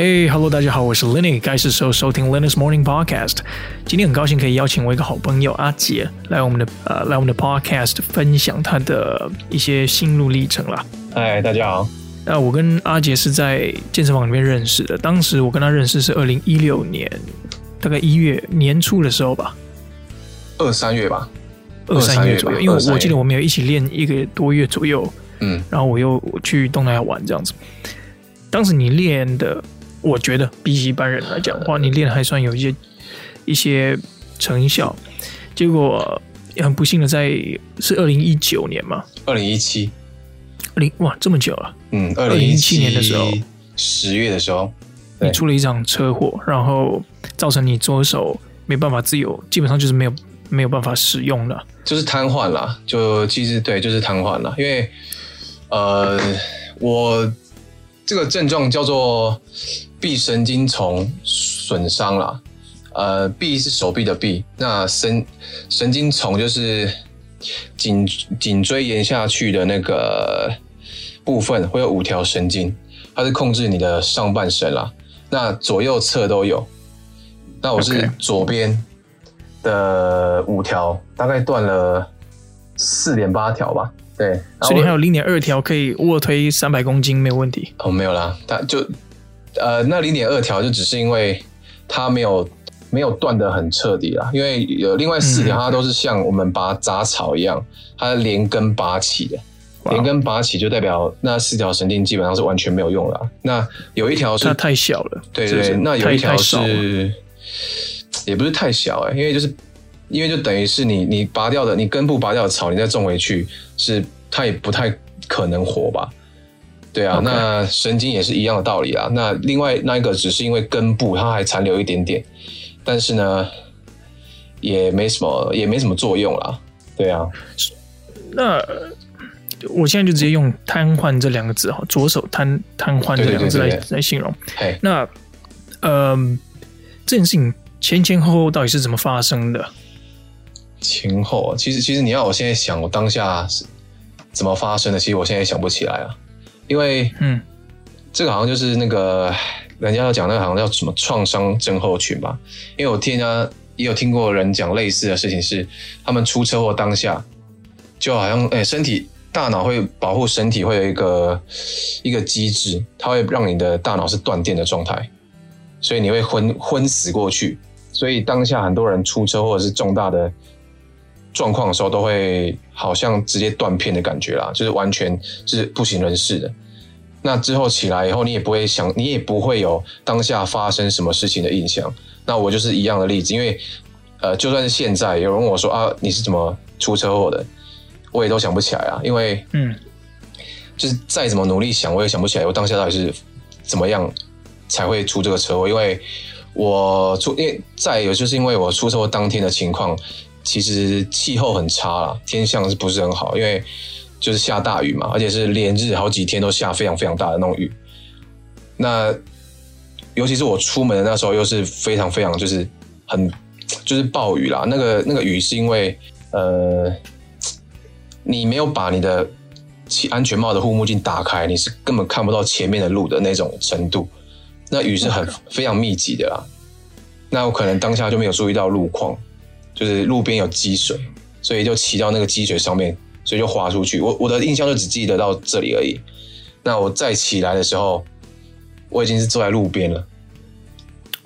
Hey, hello，大家好，我是 Lenny，该是时候收听 Lenny's Morning Podcast。今天很高兴可以邀请我一个好朋友阿杰来我们的呃来我们的 Podcast 分享他的一些心路历程啦。嗨，大家好。那我跟阿杰是在健身房里面认识的，当时我跟他认识是二零一六年大概一月年初的时候吧，二三月吧，二三月左右，因为我记得我们有一起练一个多月左右，嗯，然后我又去东南亚玩这样子。当时你练的。我觉得比起一般人来讲的话，你练还算有一些一些成效。结果很不幸的在是二零一九年嘛，二零一七，零哇这么久了，嗯，二零一七年的时候，十月的时候，你出了一场车祸，然后造成你左手没办法自由，基本上就是没有没有办法使用了，就是瘫痪了。就其实对，就是瘫痪了，因为呃我。这个症状叫做臂神经丛损伤啦，呃，臂是手臂的臂，那神神经丛就是颈颈椎延下去的那个部分，会有五条神经，它是控制你的上半身啦。那左右侧都有，那我是左边的五条.大概断了四点八条吧。对，所以你还有零点二条可以卧推三百公斤，没有问题。哦，没有啦，它就呃，那零点二条就只是因为它没有没有断的很彻底啦，因为有另外四条，它都是像我们拔杂草一样，它连根拔起的，连根拔起就代表那四条神经基本上是完全没有用了。那有一条是它太小了，对对对，那有一条是也不是太小哎、欸，因为就是。因为就等于是你你拔掉的，你根部拔掉的草，你再种回去，是它也不太可能活吧？对啊.那神经也是一样的道理啊。那另外那一个只是因为根部它还残留一点点，但是呢，也没什么也没什么作用啦。对啊，那我现在就直接用瘫痪这两个字哈，左手瘫瘫痪这两个字来来形容。嘿那呃，这件事情前前后后到底是怎么发生的？前后啊，其实其实你要我现在想，我当下是怎么发生的？其实我现在也想不起来啊，因为嗯，这个好像就是那个人家要讲那个好像叫什么创伤症候群吧？因为我听人家也有听过人讲类似的事情，是他们出车祸当下就好像哎，身体大脑会保护身体，会有一个一个机制，它会让你的大脑是断电的状态，所以你会昏昏死过去。所以当下很多人出车祸是重大的。状况的时候都会好像直接断片的感觉啦，就是完全是不省人事的。那之后起来以后，你也不会想，你也不会有当下发生什么事情的印象。那我就是一样的例子，因为呃，就算是现在有人问我说啊，你是怎么出车祸的，我也都想不起来啊，因为嗯，就是再怎么努力想，我也想不起来我当下到底是怎么样才会出这个车祸。因为我出，因为再有就是因为我出车祸当天的情况。其实气候很差啦，天象是不是很好？因为就是下大雨嘛，而且是连日好几天都下非常非常大的那种雨。那尤其是我出门的那时候，又是非常非常就是很就是暴雨啦。那个那个雨是因为呃，你没有把你的安全帽的护目镜打开，你是根本看不到前面的路的那种程度。那雨是很非常密集的啦。那我可能当下就没有注意到路况。就是路边有积水，所以就骑到那个积水上面，所以就滑出去。我我的印象就只记得到这里而已。那我再起来的时候，我已经是坐在路边了。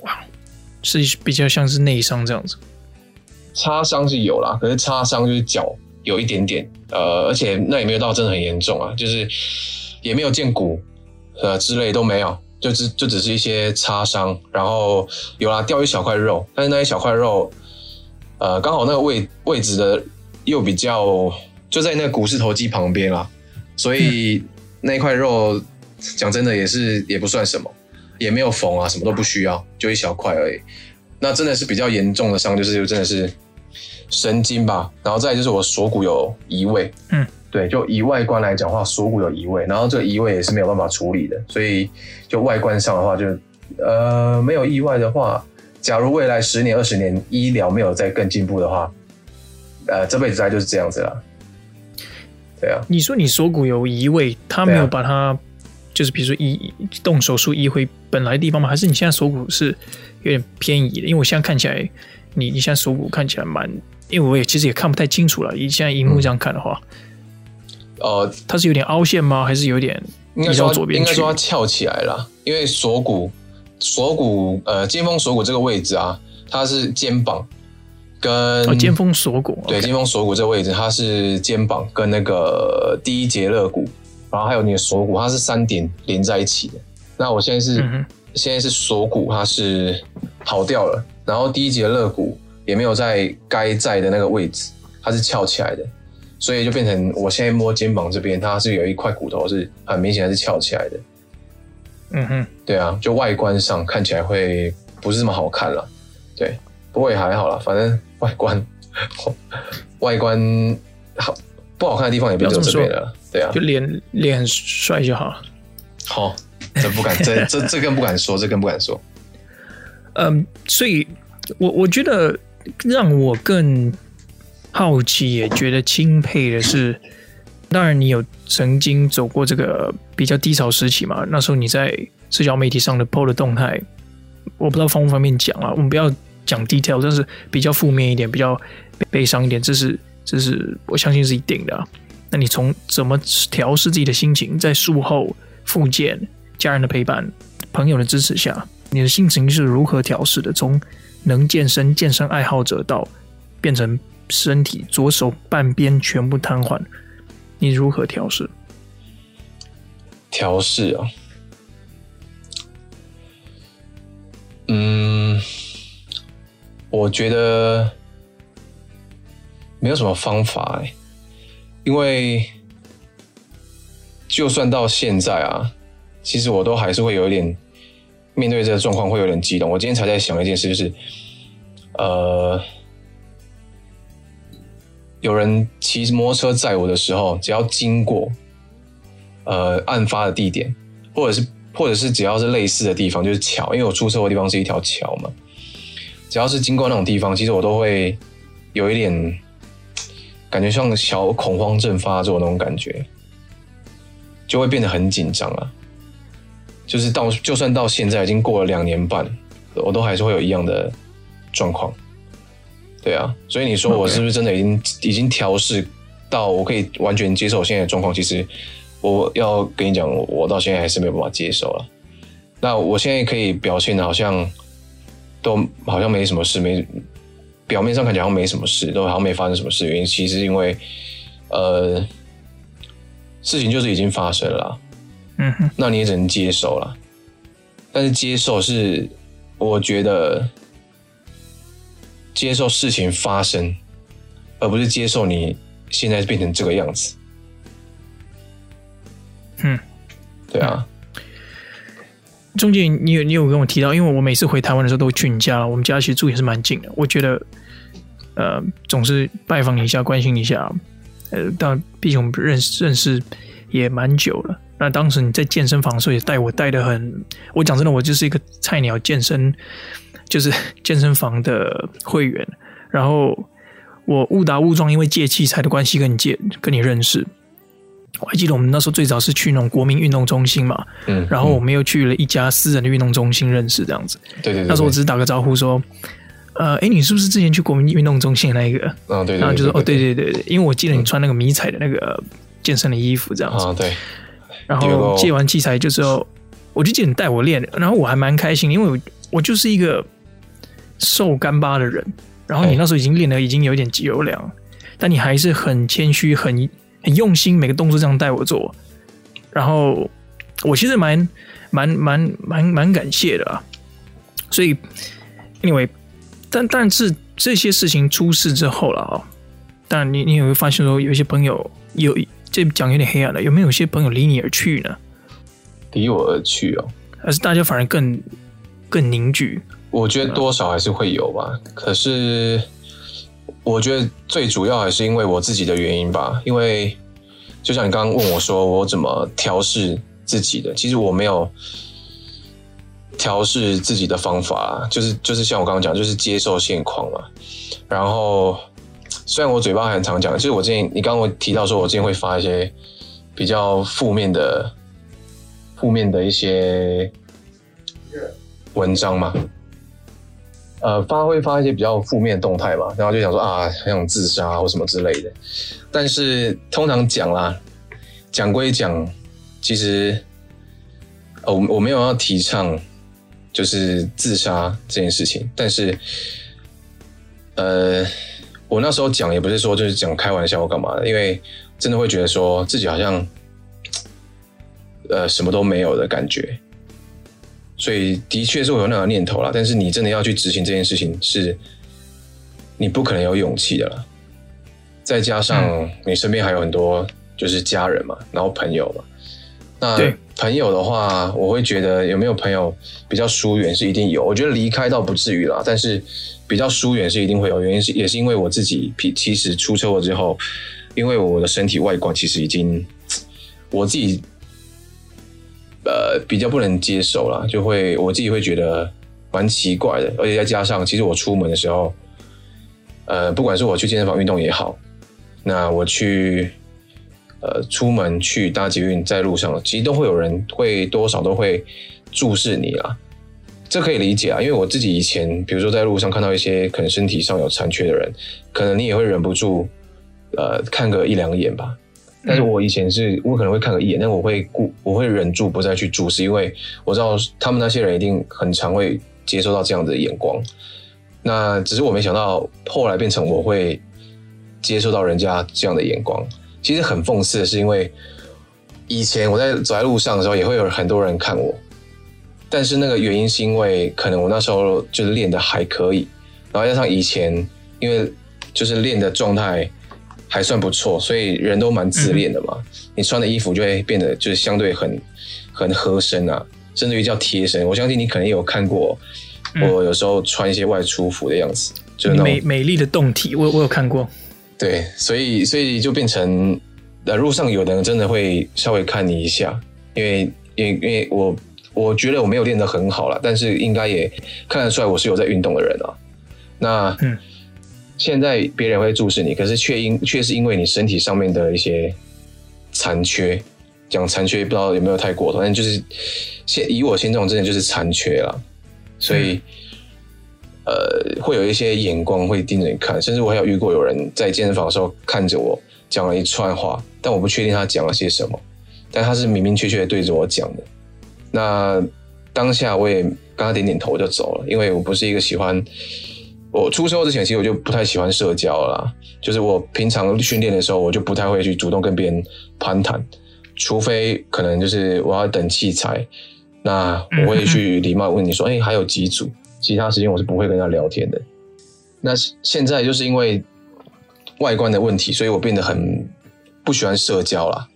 哇，是比较像是内伤这样子。擦伤是有啦，可是擦伤就是脚有一点点，呃，而且那也没有到真的很严重啊，就是也没有见骨，呃之类都没有，就只就只是一些擦伤，然后有啦掉一小块肉，但是那一小块肉。呃，刚好那个位位置的又比较就在那个股四头肌旁边啦，所以那块肉讲真的也是也不算什么，也没有缝啊，什么都不需要，就一小块而已。那真的是比较严重的伤，就是真的是神经吧。然后再就是我锁骨有移位，嗯，对，就以外观来讲的话，锁骨有移位，然后这个移位也是没有办法处理的，所以就外观上的话就，就呃没有意外的话。假如未来十年、二十年医疗没有再更进步的话，呃，这辈子大概就是这样子了。对啊，你说你锁骨有移位，他没有把它就是比如说移动手术移回本来的地方吗？还是你现在锁骨是有点偏移的？因为我现在看起来，你你现在锁骨看起来蛮，因为我也其实也看不太清楚了。以现在荧幕这样看的话，嗯、呃，它是有点凹陷吗？还是有点移到左边去？应该说它翘起来了，因为锁骨锁骨呃肩峰锁骨这个位置啊，它是肩膀跟、哦、肩峰锁骨对 okay. 肩峰锁骨这个位置，它是肩膀跟那个第一节肋骨。然后还有你的锁骨，它是三点连在一起的。那我现在是、嗯、现在是锁骨，它是跑掉了。然后第一节肋骨也没有在该在的那个位置，它是翘起来的，所以就变成我现在摸肩膀这边，它是有一块骨头是很明显是翘起来的。嗯哼，对啊，就外观上看起来会不是这么好看了。对，不过也还好啦，反正外观外观好不好看的地方也不只有这边了。对啊，就脸脸很帅就好了。好，这不敢，这这这更不敢说，这更不敢说。嗯，所以我我觉得让我更好奇，也觉得钦佩的是，当然你有曾经走过这个比较低潮时期嘛。那时候你在社交媒体上的 PO 的动态，我不知道方不方便讲啊。我们不要讲 detail，但是比较负面一点，比较悲伤一点，这是这是我相信是一定的啊。那你从怎么调试自己的心情，在术后复健、家人的陪伴、朋友的支持下，你的心情是如何调试的？从能健身、健身爱好者到变成身体左手半边全部瘫痪，你如何调试？调试啊，嗯，我觉得没有什么方法哎、因为就算到现在啊，其实我都还是会有一点面对这个状况会有点激动。我今天才在想一件事，就是呃，有人骑摩托车载我的时候，只要经过呃案发的地点，或者是或者是只要是类似的地方，就是桥，因为我出车祸地方是一条桥嘛，只要是经过那种地方，其实我都会有一点。感觉像小恐慌症发作那种感觉，就会变得很紧张啊。就是到就算到现在已经过了两年半，我都还是会有一样的状况。对啊，所以你说我是不是真的已经.已经调试到我可以完全接受我现在的状况？其实我要跟你讲，我到现在还是没有办法接受了。那我现在可以表现的好像都好像没什么事没。表面上看起来好像没什么事，都好像没发生什么事。原因其实因为，呃，事情就是已经发生了，嗯哼，那你也只能接受了。但是接受是，我觉得接受事情发生，而不是接受你现在变成这个样子。嗯，对啊。中间你有你有跟我提到，因为我每次回台湾的时候都会去你家，我们家其实住也是蛮近的。我觉得，呃，总是拜访你一下，关心你一下。呃，但毕竟我们认识认识也蛮久了。那当时你在健身房的时候也带我带的很，我讲真的，我就是一个菜鸟健身，就是 健身房的会员。然后我误打误撞，因为借器材的关系跟你借跟你认识。我还记得我们那时候最早是去那种国民运动中心嘛，嗯，然后我们又去了一家私人的运动中心认识这样子，对对对。那时候我只是打个招呼说，呃，哎，你是不是之前去国民运动中心的那一个？嗯，对。然后就说，哦，对对对对，因为我记得你穿那个迷彩的那个健身的衣服这样子，啊，对。然后借完器材就之后，我就记得你带我练，然后我还蛮开心，因为我我就是一个瘦干巴的人，然后你那时候已经练得已经有一点肌肉量，但你还是很谦虚很。很用心，每个动作这样带我做，然后我其实蛮蛮蛮蛮蛮感谢的啊。所以，anyway，但但是这些事情出事之后了啊，当然你你也会发现说，有一些朋友有这讲有点黑暗了，有没有一些朋友离你而去呢？离我而去哦，还是大家反而更更凝聚？我觉得多少还是会有吧，可是。我觉得最主要还是因为我自己的原因吧，因为就像你刚刚问我说我怎么调试自己的，其实我没有调试自己的方法，就是就是像我刚刚讲，就是接受现况嘛。然后虽然我嘴巴很常讲，就是我之前你刚刚我提到说我之前会发一些比较负面的负面的一些文章嘛，呃，发会发一些比较负面的动态嘛，然后就想说啊，很想自杀或什么之类的。但是通常讲啦，讲归讲，其实我我没有要提倡就是自杀这件事情，但是呃，我那时候讲也不是说就是讲开玩笑或干嘛的，因为真的会觉得说自己好像。呃，什么都没有的感觉，所以的确是会有那个念头啦。但是你真的要去执行这件事情，是你不可能有勇气的啦。再加上你身边还有很多就是家人嘛，然后朋友嘛。那朋友的话，我会觉得有没有朋友比较疏远是一定有。我觉得离开倒不至于啦，但是比较疏远是一定会有。原因是也是因为我自己，其实出车祸之后，因为我的身体外观其实已经我自己。呃，比较不能接受啦，就会我自己会觉得蛮奇怪的，而且再加上，其实我出门的时候，呃，不管是我去健身房运动也好，那我去呃出门去搭捷运，在路上，其实都会有人会多少都会注视你啦，这可以理解啊，因为我自己以前，比如说在路上看到一些可能身体上有残缺的人，可能你也会忍不住呃看个一两眼吧。但是我以前是，我可能会看个一眼，但我会顾，我会忍住不再去注视，因为我知道他们那些人一定很常会接受到这样的眼光。那只是我没想到，后来变成我会接受到人家这样的眼光。其实很讽刺的是，因为以前我在走在路上的时候，也会有很多人看我，但是那个原因是因为可能我那时候就是练的还可以，然后加上以前因为就是练的状态。还算不错，所以人都蛮自恋的嘛。嗯、你穿的衣服就会变得就是相对很很合身啊，甚至于叫贴身。我相信你可能有看过我有时候穿一些外出服的样子，嗯、就是那种美美丽的动体，我我有看过。对，所以所以就变成呃，路上有的人真的会稍微看你一下，因为因为因为我我觉得我没有练得很好啦，但是应该也看得出来我是有在运动的人啊。那嗯。现在别人会注视你，可是却因却是因为你身体上面的一些残缺，讲残缺不知道有没有太过反正就是现以我现状真的就是残缺了，所以、嗯、呃会有一些眼光会盯着你看，甚至我还有遇过有人在健身房的时候看着我讲了一串话，但我不确定他讲了些什么，但他是明明确确对着我讲的。那当下我也跟他点点头就走了，因为我不是一个喜欢。我出车祸之前，其实我就不太喜欢社交了啦。就是我平常训练的时候，我就不太会去主动跟别人攀谈，除非可能就是我要等器材，那我会去礼貌问你说：“哎、欸，还有几组？”其他时间我是不会跟他聊天的。那现在就是因为外观的问题，所以我变得很不喜欢社交啦。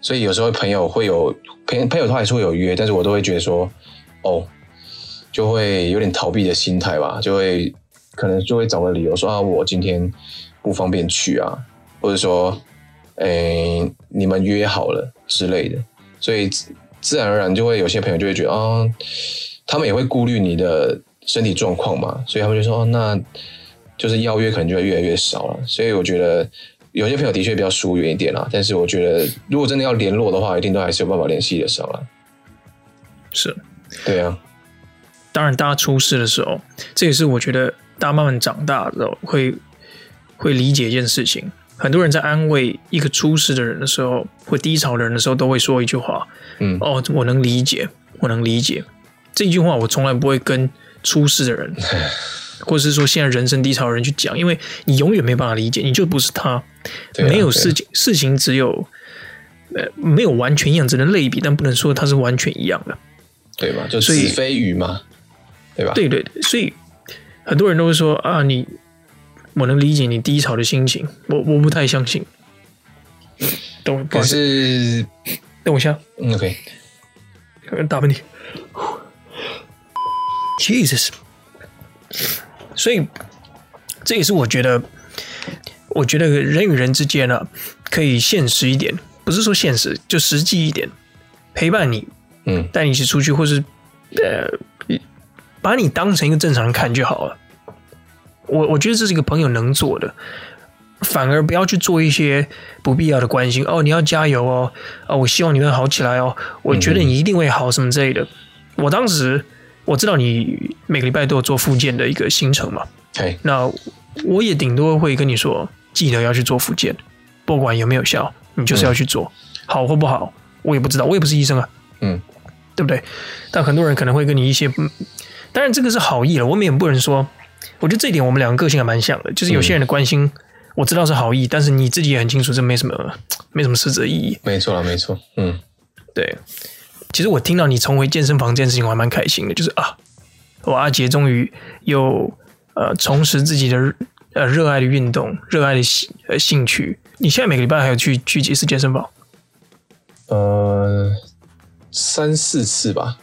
所以有时候朋友会有朋朋友他还是会有约，但是我都会觉得说：“哦，就会有点逃避的心态吧，就会。”可能就会找个理由说啊，我今天不方便去啊，或者说，诶、欸，你们约好了之类的，所以自然而然就会有些朋友就会觉得啊，他们也会顾虑你的身体状况嘛，所以他们就说，那就是邀约可能就会越来越少了。所以我觉得有些朋友的确比较疏远一点啦，但是我觉得如果真的要联络的话，一定都还是有办法联系得上了。是，对啊。当然，大家出事的时候，这也是我觉得。大家慢慢长大之后，会会理解一件事情。很多人在安慰一个出事的人的时候，或低潮的人的时候，都会说一句话：“嗯，哦，我能理解，我能理解。”这句话我从来不会跟出事的人，或者是说现在人生低潮的人去讲，因为你永远没办法理解，你就不是他。没有事情，事情只有呃，没有完全一样，只能类比，但不能说它是完全一样的，对吧？就子非鱼嘛，对吧？对对对，所以。很多人都会说啊，你我能理解你低潮的心情，我我不太相信。等我，可是等我一下，嗯，OK，大问题，Jesus，所以这也是我觉得，我觉得人与人之间呢、啊，可以现实一点，不是说现实，就实际一点，陪伴你，嗯，带你一起出去，或是呃。把你当成一个正常人看就好了。我我觉得这是一个朋友能做的。反而不要去做一些不必要的关心哦，你要加油哦，啊，我希望你能好起来哦，我觉得你一定会好什么之类的。嗯、我当时我知道你每个礼拜都有做复健的一个行程嘛，对，那我也顶多会跟你说，记得要去做复健，不管有没有效，你就是要去做，嗯、好或不好我也不知道，我也不是医生啊，嗯，对不对？但很多人可能会跟你一些，当然这个是好意了，我们也不能说，我觉得这一点我们两个个性还蛮像的，就是有些人的关心。嗯我知道是好意，但是你自己也很清楚，这没什么，没什么实质意义。没错啦，没错，嗯，对。其实我听到你重回健身房这件事情，我还蛮开心的。就是啊，我阿杰终于又呃重拾自己的呃热爱的运动，热爱的兴呃兴趣。你现在每个礼拜还有去去几次健身房？呃，三四次吧。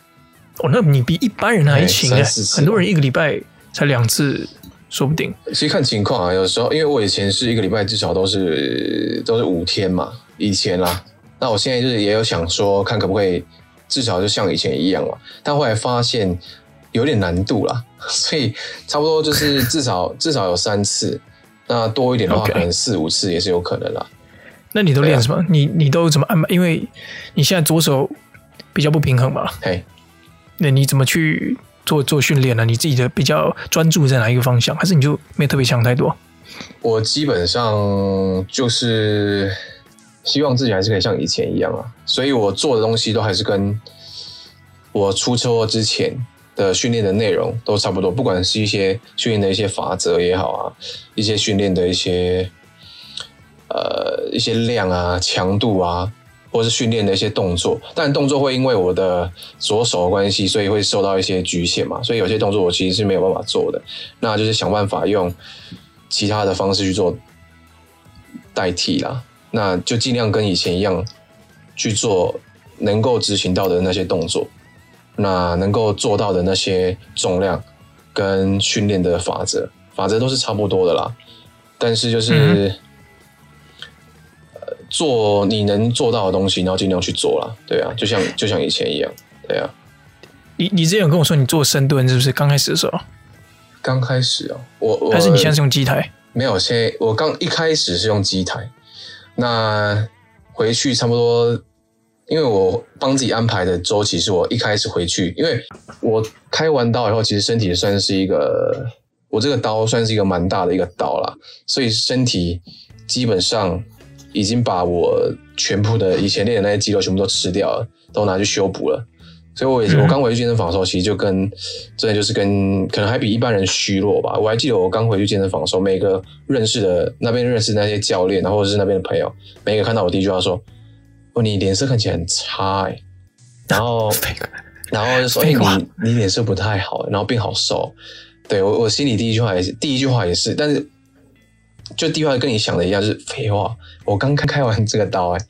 哦，那你比一般人还勤哎，很多人一个礼拜才两次。说不定，其实看情况啊。有时候，因为我以前是一个礼拜至少都是都是五天嘛，以前啦。那我现在就是也有想说，看可不可以至少就像以前一样嘛。但后来发现有点难度啦，所以差不多就是至少 至少有三次。那多一点的话，可能四五次也是有可能啦。那你都练什么？啊、你你都怎么安排？因为你现在左手比较不平衡嘛。嘿，那你怎么去？做做训练呢？你自己的比较专注在哪一个方向？还是你就没特别想太多？我基本上就是希望自己还是可以像以前一样啊，所以我做的东西都还是跟我出车祸之前的训练的内容都差不多，不管是一些训练的一些法则也好啊，一些训练的一些呃一些量啊、强度啊。或是训练的一些动作，但动作会因为我的左手的关系，所以会受到一些局限嘛。所以有些动作我其实是没有办法做的，那就是想办法用其他的方式去做代替啦。那就尽量跟以前一样去做能够执行到的那些动作，那能够做到的那些重量跟训练的法则，法则都是差不多的啦。但是就是。做你能做到的东西，然后尽量去做啦。对啊，就像就像以前一样，对啊。你你之前有跟我说你做深蹲是不是？刚开始的时候？刚开始哦，我我还是你现在是用机台？没有，现在我刚一开始是用机台。那回去差不多，因为我帮自己安排的周期是我一开始回去，因为我开完刀以后，其实身体算是一个，我这个刀算是一个蛮大的一个刀啦，所以身体基本上。已经把我全部的以前练的那些肌肉全部都吃掉了，都拿去修补了。所以我也我刚回去健身房的时候，其实就跟真的就是跟可能还比一般人虚弱吧。我还记得我刚回去健身房的时候，每个认识的那边认识的那些教练，然后或者是那边的朋友，每个看到我第一句话说：“哦，你脸色看起来很差哎。”然后然后就说：“ 哎，你你脸色不太好，然后变好瘦。”对，我我心里第一句话也是第一句话也是，但是。就第一话跟你想的一样，就是废话。我刚开开完这个刀哎、欸，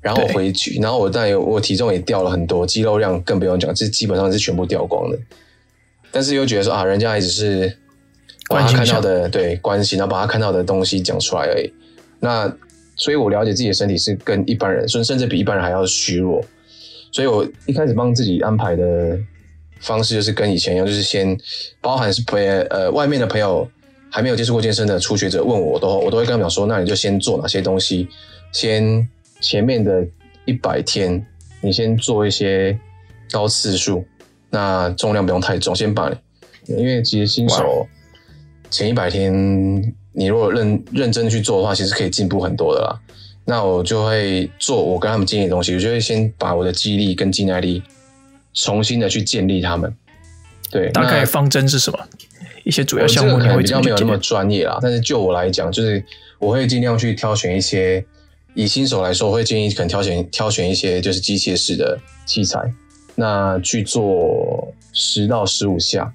然后我回去，然后我当然我体重也掉了很多，肌肉量更不用讲，这基本上是全部掉光的。但是又觉得说啊，人家也只是把他看到的对关系，然后把他看到的东西讲出来而已。那所以我了解自己的身体是跟一般人，甚甚至比一般人还要虚弱。所以我一开始帮自己安排的方式就是跟以前一样，就是先包含是朋呃外面的朋友。还没有接触过健身的初学者问我，我都我都会跟他们讲说，那你就先做哪些东西，先前面的一百天，你先做一些高次数，那重量不用太重，先把你，因为其实新手前一百天，你如果认认真去做的话，其实可以进步很多的啦。那我就会做我跟他们建议的东西，我就会先把我的肌力跟肌耐力重新的去建立他们。对，大概方针是什么？一些主要项目可能比较没有那么专业啦，但是就我来讲，就是我会尽量去挑选一些，以新手来说，我会建议可能挑选挑选一些就是机械式的器材，那去做十到十五下，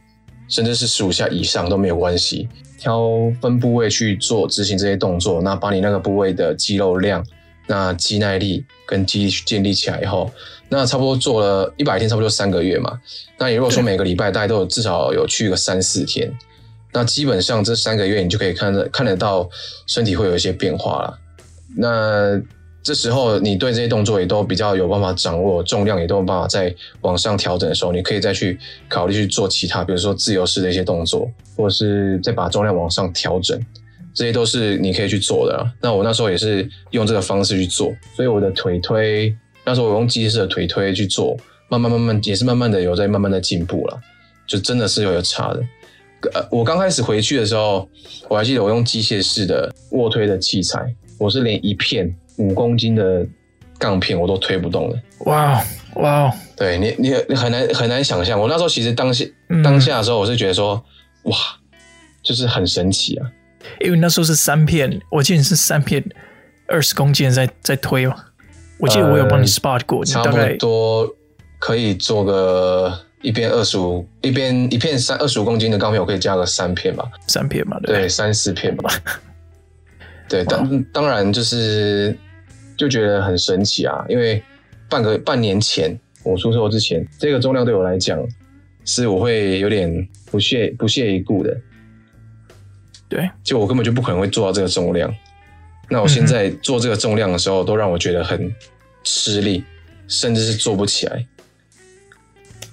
甚至是十五下以上都没有关系。挑分部位去做执行这些动作，那把你那个部位的肌肉量、那肌耐力跟肌力建立起来以后。那差不多做了一百天，差不多三个月嘛。那你如果说每个礼拜大概都有至少有去个三四天，那基本上这三个月你就可以看得看得到身体会有一些变化了。那这时候你对这些动作也都比较有办法掌握，重量也都有办法在往上调整的时候，你可以再去考虑去做其他，比如说自由式的一些动作，或者是再把重量往上调整。这些都是你可以去做的啊。那我那时候也是用这个方式去做，所以我的腿推那时候我用机械式的腿推去做，慢慢慢慢也是慢慢的有在慢慢的进步了，就真的是有有差的。呃，我刚开始回去的时候，我还记得我用机械式的卧推的器材，我是连一片五公斤的杠片我都推不动的。哇哇！对你，你你很难很难想象。我那时候其实当下、嗯、当下的时候，我是觉得说，哇，就是很神奇啊。因为那时候是三片，我记得是三片二十公斤在在推嘛。我记得我有帮你 spot 过，差不多可以做个。一边二十五，一边一片三二十五公斤的钢片，我可以加个三片吧，三片嘛，对，三四片吧。对，当当然就是就觉得很神奇啊，因为半个半年前我出车祸之前，这个重量对我来讲是我会有点不屑不屑一顾的。对，就我根本就不可能会做到这个重量。那我现在做这个重量的时候，都让我觉得很吃力，甚至是做不起来。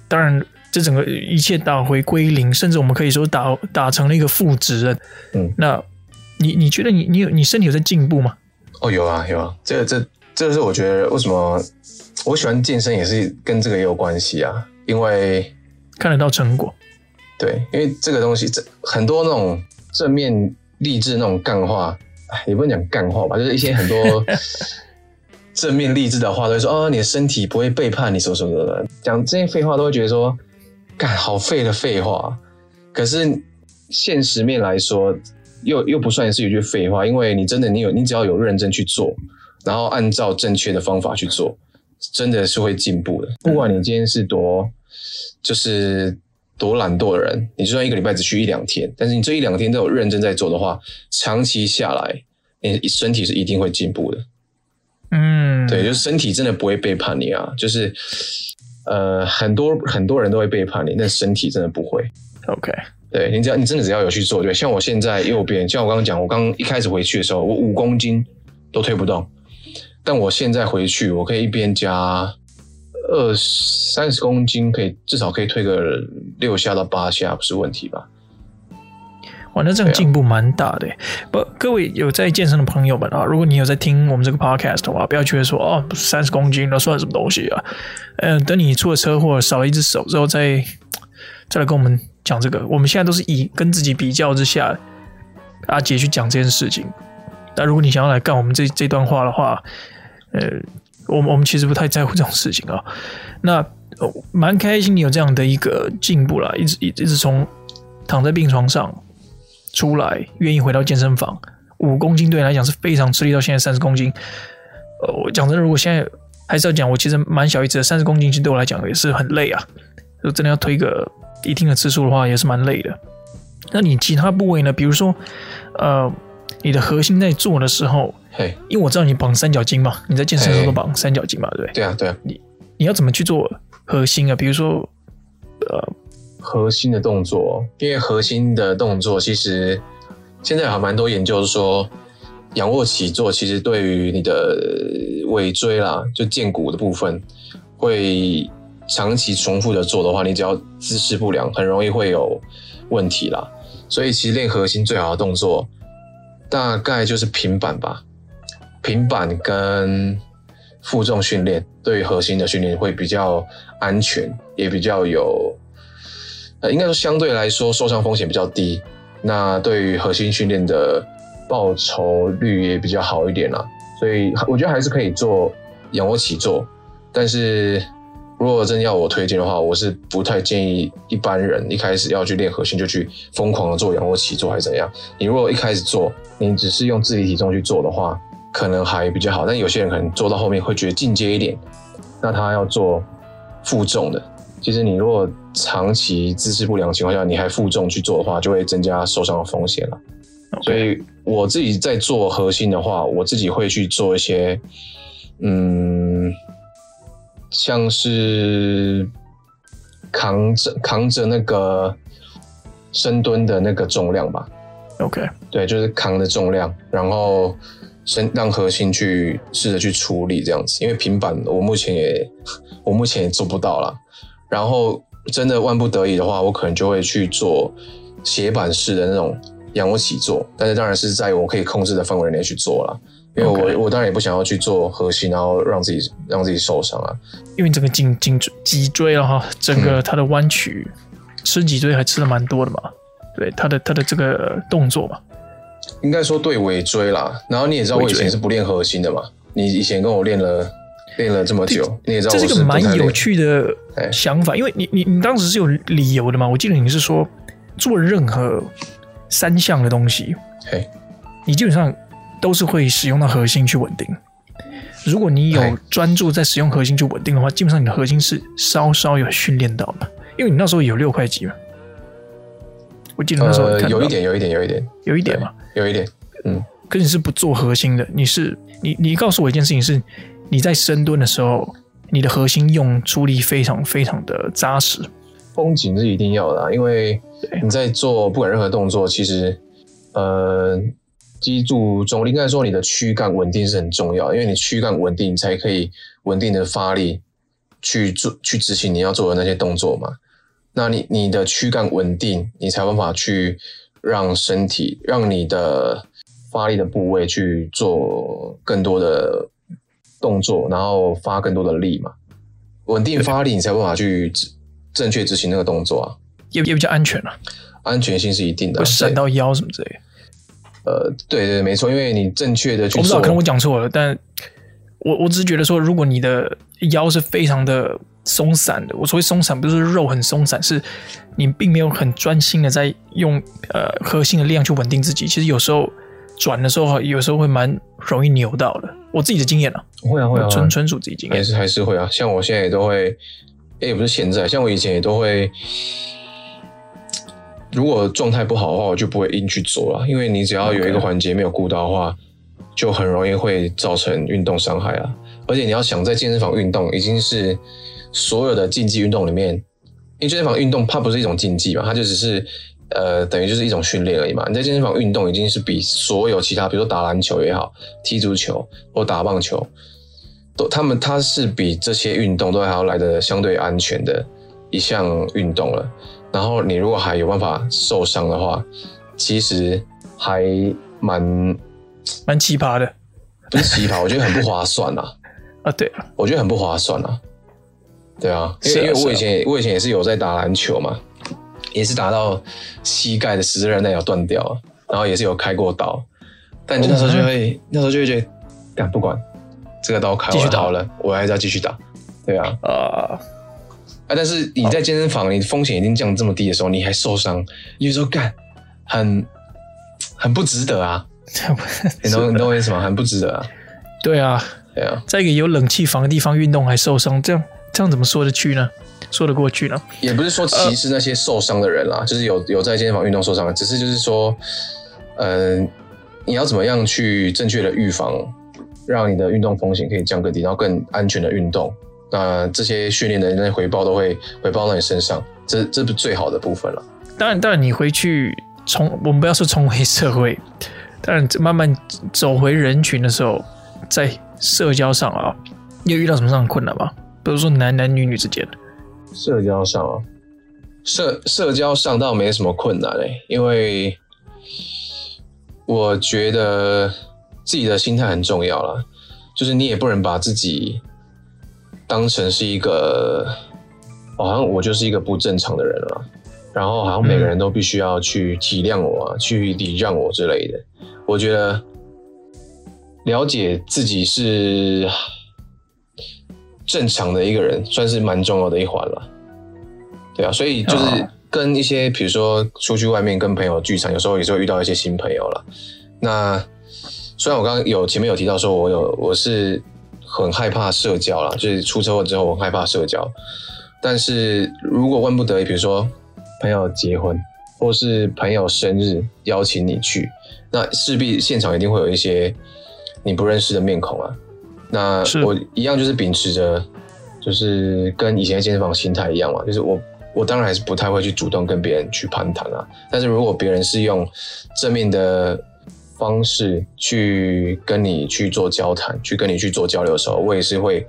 当然，这整个一切打回归零，甚至我们可以说打打成了一个负值。嗯，那你你觉得你你有你身体有在进步吗？哦，有啊有啊，这个这这个是我觉得为什么我喜欢健身也是跟这个也有关系啊，因为看得到成果。对，因为这个东西这很多那种正面励志那种干话，也不能讲干话吧，就是一些很多。正面励志的话都会说哦，你的身体不会背叛你，什么什么的。讲这些废话都会觉得说，干好废的废话。可是现实面来说，又又不算是一句废话，因为你真的你有你只要有认真去做，然后按照正确的方法去做，真的是会进步的。不管你今天是多就是多懒惰的人，你就算一个礼拜只去一两天，但是你这一两天都有认真在做的话，长期下来，你身体是一定会进步的。嗯，对，就是身体真的不会背叛你啊，就是呃，很多很多人都会背叛你，但身体真的不会。OK，对，你只要你真的只要有去做，对，像我现在右边，像我刚刚讲，我刚一开始回去的时候，我五公斤都推不动，但我现在回去，我可以一边加二三十公斤，可以至少可以推个六下到八下，不是问题吧？哇，那这样进步蛮大的。不，各位有在健身的朋友们啊，如果你有在听我们这个 podcast 的话，不要觉得说哦，三十公斤那算什么东西啊？嗯，等你出了车祸少了一只手之后再，再来跟我们讲这个。我们现在都是以跟自己比较之下，阿杰去讲这件事情。那如果你想要来干我们这这段话的话，呃，我们我们其实不太在乎这种事情啊。那蛮开心你有这样的一个进步啦，一直一直从躺在病床上。出来愿意回到健身房，五公斤对你来讲是非常吃力。到现在三十公斤，呃，我讲真的，如果现在还是要讲，我其实蛮小一只的，三十公斤其实对我来讲也是很累啊。就真的要推个一定的次数的话，也是蛮累的。那你其他部位呢？比如说，呃，你的核心在做的时候，嘿，因为我知道你绑三角巾嘛，你在健身的时候都绑三角巾嘛，对不对？对啊，对啊。你你要怎么去做核心啊？比如说，呃。核心的动作，因为核心的动作其实现在还蛮多研究说，仰卧起坐其实对于你的尾椎啦，就荐骨的部分，会长期重复的做的话，你只要姿势不良，很容易会有问题啦。所以其实练核心最好的动作，大概就是平板吧，平板跟负重训练，对核心的训练会比较安全，也比较有。呃，应该说相对来说受伤风险比较低，那对于核心训练的报酬率也比较好一点啦。所以我觉得还是可以做仰卧起坐，但是如果真要我推荐的话，我是不太建议一般人一开始要去练核心就去疯狂的做仰卧起坐还是怎样。你如果一开始做，你只是用自己体重去做的话，可能还比较好。但有些人可能做到后面会觉得进阶一点，那他要做负重的。其实你如果长期姿势不良的情况下，你还负重去做的话，就会增加受伤的风险了。所以我自己在做核心的话，我自己会去做一些，嗯，像是扛着扛着那个深蹲的那个重量吧。OK，对，就是扛的重量，然后先让核心去试着去处理这样子。因为平板我目前也 我目前也做不到啦。然后真的万不得已的话，我可能就会去做斜板式的那种仰卧起坐，但是当然是在我可以控制的范围内去做了。因为我.我当然也不想要去做核心，然后让自己让自己受伤啊。因为整个颈颈椎脊椎了哈，整个它的弯曲，嗯、吃脊椎还吃的蛮多的嘛。对，它的它的这个动作嘛，应该说对尾椎啦。然后你也知道我以前是不练核心的嘛，你以前跟我练了练了这么久，你也知道这是个蛮有趣的想法，因为你你你当时是有理由的嘛。我记得你是说做任何三项的东西，嘿，你基本上。都是会使用到核心去稳定。如果你有专注在使用核心去稳定的话，基本上你的核心是稍稍有训练到的，因为你那时候有六块肌嘛。我记得那时候有一点，有一点，有一点，有一点嘛，有一点。嗯，可是你是不做核心的，你是你你告诉我一件事情是，你在深蹲的时候，你的核心用出力非常非常的扎实。绷紧是一定要的啊，因为你在做不管任何动作，其实呃。脊柱中，应该说你的躯干稳定是很重要，因为你躯干稳定，才可以稳定的发力去做去执行你要做的那些动作嘛。那你你的躯干稳定，你才有办法去让身体，让你的发力的部位去做更多的动作，然后发更多的力嘛。稳定发力，你才有办法去正确执行那个动作啊，也也比较安全啊。安全性是一定的，会闪到腰什么之类的。呃，对对，没错，因为你正确的去，我不知道，可能我讲错了，但我我只是觉得说，如果你的腰是非常的松散的，我所谓松散不是肉很松散，是你并没有很专心的在用呃核心的力量去稳定自己，其实有时候转的时候，有时候会蛮容易扭到的。我自己的经验啊，会啊会啊，纯纯属自己经验，还是还是会啊，像我现在也都会，也不是现在，像我以前也都会。如果状态不好的话，我就不会硬去做了，因为你只要有一个环节没有顾到的话.就很容易会造成运动伤害啊。而且你要想在健身房运动，已经是所有的竞技运动里面，因为健身房运动它不是一种竞技嘛，它就只是呃等于就是一种训练而已嘛。你在健身房运动已经是比所有其他，比如说打篮球也好，踢足球或打棒球，都他们它是比这些运动都还要来的相对安全的一项运动了。然后你如果还有办法受伤的话，其实还蛮蛮奇葩的，不是奇葩，我觉得很不划算呐。啊，对，我觉得很不划算呐。对啊，因为因为我以前我以前也是有在打篮球嘛，也是打到膝盖的十字韧带要断掉，然后也是有开过刀，但就那时候就会那时候就会觉得，干不管这个刀开完好了，我还是要继续打。对啊，啊。啊！但是你在健身房，你风险已经降这么低的时候，你还受伤，有时候干很很不值得啊！你懂你懂我意思吗？很不值得啊！对啊，对啊，在一个有冷气房的地方运动还受伤，这样这样怎么说得去呢？说得过去呢？也不是说歧视那些受伤的人啦，呃、就是有有在健身房运动受伤的，只是就是说，嗯、呃，你要怎么样去正确的预防，让你的运动风险可以降更低，然后更安全的运动。那这些训练的那些回报都会回报到你身上，这这不是最好的部分了。当然，当然，你回去重，我们不要说重回社会，当然慢慢走回人群的时候，在社交上啊，你有遇到什么样的困难吗？比如说男男女女之间，社交上啊，社社交上倒没什么困难哎，因为我觉得自己的心态很重要了，就是你也不能把自己。当成是一个，好像我就是一个不正常的人了，然后好像每个人都必须要去体谅我啊，去礼让我之类的。我觉得了解自己是正常的一个人，算是蛮重要的一环了。对啊，所以就是跟一些，比如说出去外面跟朋友聚餐，有时候也是会遇到一些新朋友了。那虽然我刚刚有前面有提到说，我有我是。很害怕社交啦，就是出车祸之后我很害怕社交。但是如果万不得已，比如说朋友结婚，或是朋友生日邀请你去，那势必现场一定会有一些你不认识的面孔啊。那我一样就是秉持着，就是跟以前的健身房心态一样嘛，就是我我当然还是不太会去主动跟别人去攀谈啊。但是如果别人是用正面的。方式去跟你去做交谈，去跟你去做交流的时候，我也是会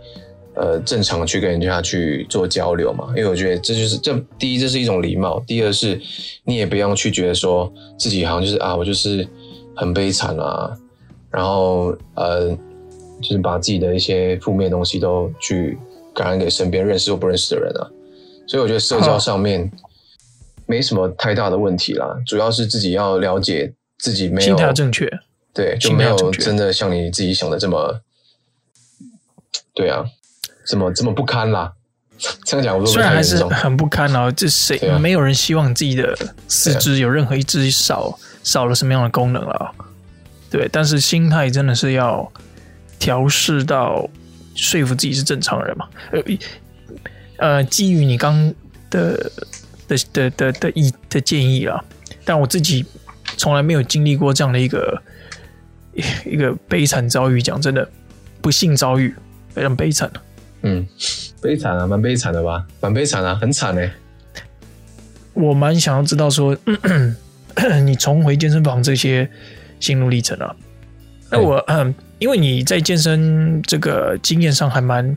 呃正常去跟人家去做交流嘛。因为我觉得这就是这第一，这是一种礼貌；第二是，你也不用去觉得说自己好像就是啊，我就是很悲惨啊，然后呃，就是把自己的一些负面东西都去感染给身边认识或不认识的人啊。所以我觉得社交上面没什么太大的问题啦，主要是自己要了解自己没有心态正确，对，就没有真的像你自己想的这么，对啊，怎么这么不堪啦？这样讲我虽然还是很不堪啊，这谁没有人希望自己的四肢有任何一只少少了什么样的功能了？对，但是心态真的是要调试到说服自己是正常人嘛？呃。呃，基于你刚的的的的的意的建议啊，但我自己从来没有经历过这样的一个一个悲惨遭遇，讲真的，不幸遭遇，非常悲惨。嗯，悲惨啊，蛮悲惨的吧？蛮悲惨啊，很惨呢。我蛮想要知道说，咳 咳你重回健身房这些心路历程啊。那我嗯，因为你在健身这个经验上还蛮。